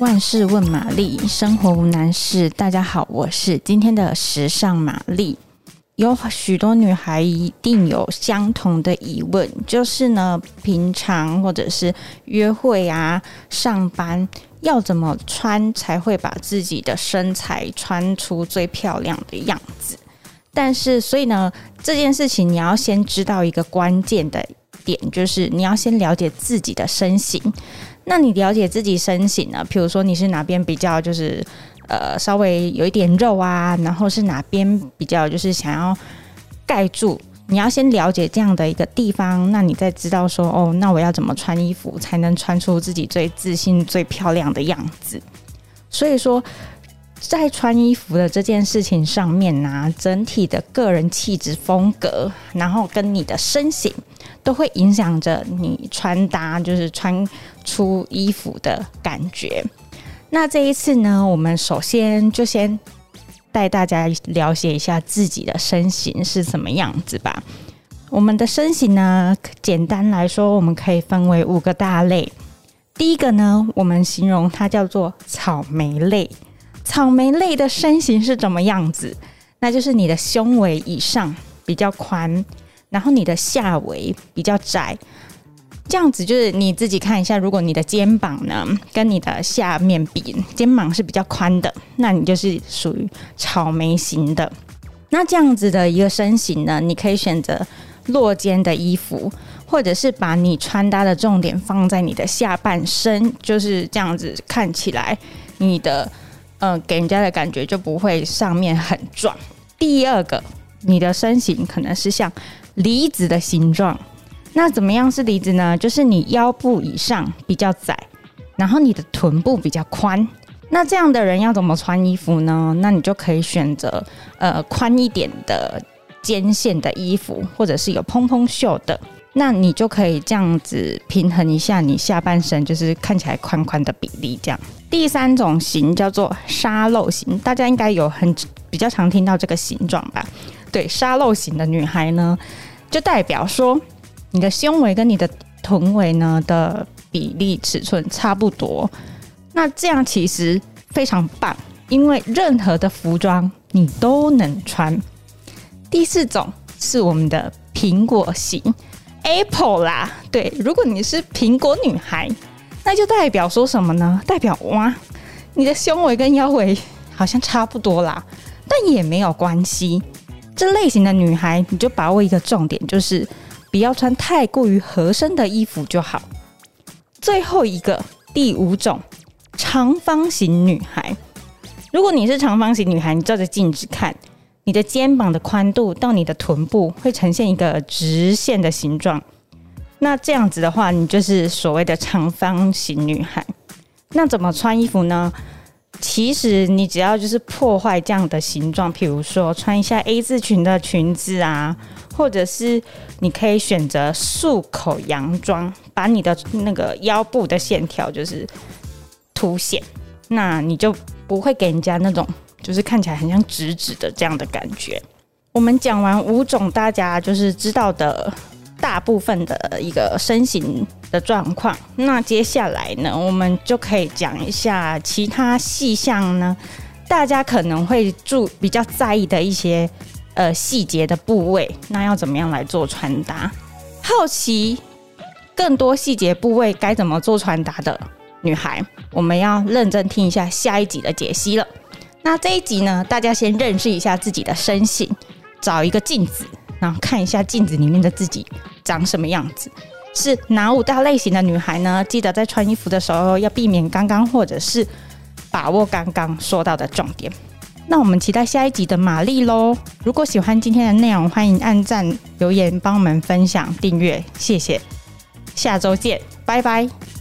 万事问玛丽，生活无难事。大家好，我是今天的时尚玛丽。有许多女孩一定有相同的疑问，就是呢，平常或者是约会啊、上班要怎么穿才会把自己的身材穿出最漂亮的样子？但是，所以呢，这件事情你要先知道一个关键的点，就是你要先了解自己的身形。那你了解自己身形呢？譬如说你是哪边比较就是呃稍微有一点肉啊，然后是哪边比较就是想要盖住，你要先了解这样的一个地方，那你再知道说哦，那我要怎么穿衣服才能穿出自己最自信、最漂亮的样子？所以说，在穿衣服的这件事情上面呢、整体的个人气质风格，然后跟你的身形。都会影响着你穿搭，就是穿出衣服的感觉。那这一次呢，我们首先就先带大家了解一下自己的身形是什么样子吧。我们的身形呢，简单来说，我们可以分为五个大类。第一个呢，我们形容它叫做草莓类。草莓类的身形是怎么样子？那就是你的胸围以上比较宽。然后你的下围比较窄，这样子就是你自己看一下。如果你的肩膀呢跟你的下面比，肩膀是比较宽的，那你就是属于草莓型的。那这样子的一个身形呢，你可以选择落肩的衣服，或者是把你穿搭的重点放在你的下半身，就是这样子看起来，你的呃给人家的感觉就不会上面很壮。第二个，你的身形可能是像。梨子的形状，那怎么样是梨子呢？就是你腰部以上比较窄，然后你的臀部比较宽。那这样的人要怎么穿衣服呢？那你就可以选择呃宽一点的肩线的衣服，或者是有蓬蓬袖的。那你就可以这样子平衡一下你下半身，就是看起来宽宽的比例。这样，第三种型叫做沙漏型，大家应该有很比较常听到这个形状吧？对，沙漏型的女孩呢，就代表说你的胸围跟你的臀围呢的比例尺寸差不多。那这样其实非常棒，因为任何的服装你都能穿。第四种是我们的苹果型 Apple 啦，对，如果你是苹果女孩，那就代表说什么呢？代表哇，你的胸围跟腰围好像差不多啦，但也没有关系。这类型的女孩，你就把握一个重点，就是不要穿太过于合身的衣服就好。最后一个，第五种，长方形女孩。如果你是长方形女孩，你照着镜子看，你的肩膀的宽度到你的臀部会呈现一个直线的形状。那这样子的话，你就是所谓的长方形女孩。那怎么穿衣服呢？其实你只要就是破坏这样的形状，譬如说穿一下 A 字裙的裙子啊，或者是你可以选择束口洋装，把你的那个腰部的线条就是凸显，那你就不会给人家那种就是看起来很像直直的这样的感觉。我们讲完五种大家就是知道的。大部分的一个身形的状况，那接下来呢，我们就可以讲一下其他细项呢，大家可能会注比较在意的一些呃细节的部位，那要怎么样来做穿搭？好奇更多细节部位该怎么做穿搭的女孩，我们要认真听一下下一集的解析了。那这一集呢，大家先认识一下自己的身形，找一个镜子。然后看一下镜子里面的自己长什么样子，是哪五大类型的女孩呢？记得在穿衣服的时候要避免刚刚或者是把握刚刚说到的重点。那我们期待下一集的玛丽喽！如果喜欢今天的内容，欢迎按赞、留言、帮我们分享、订阅，谢谢。下周见，拜拜。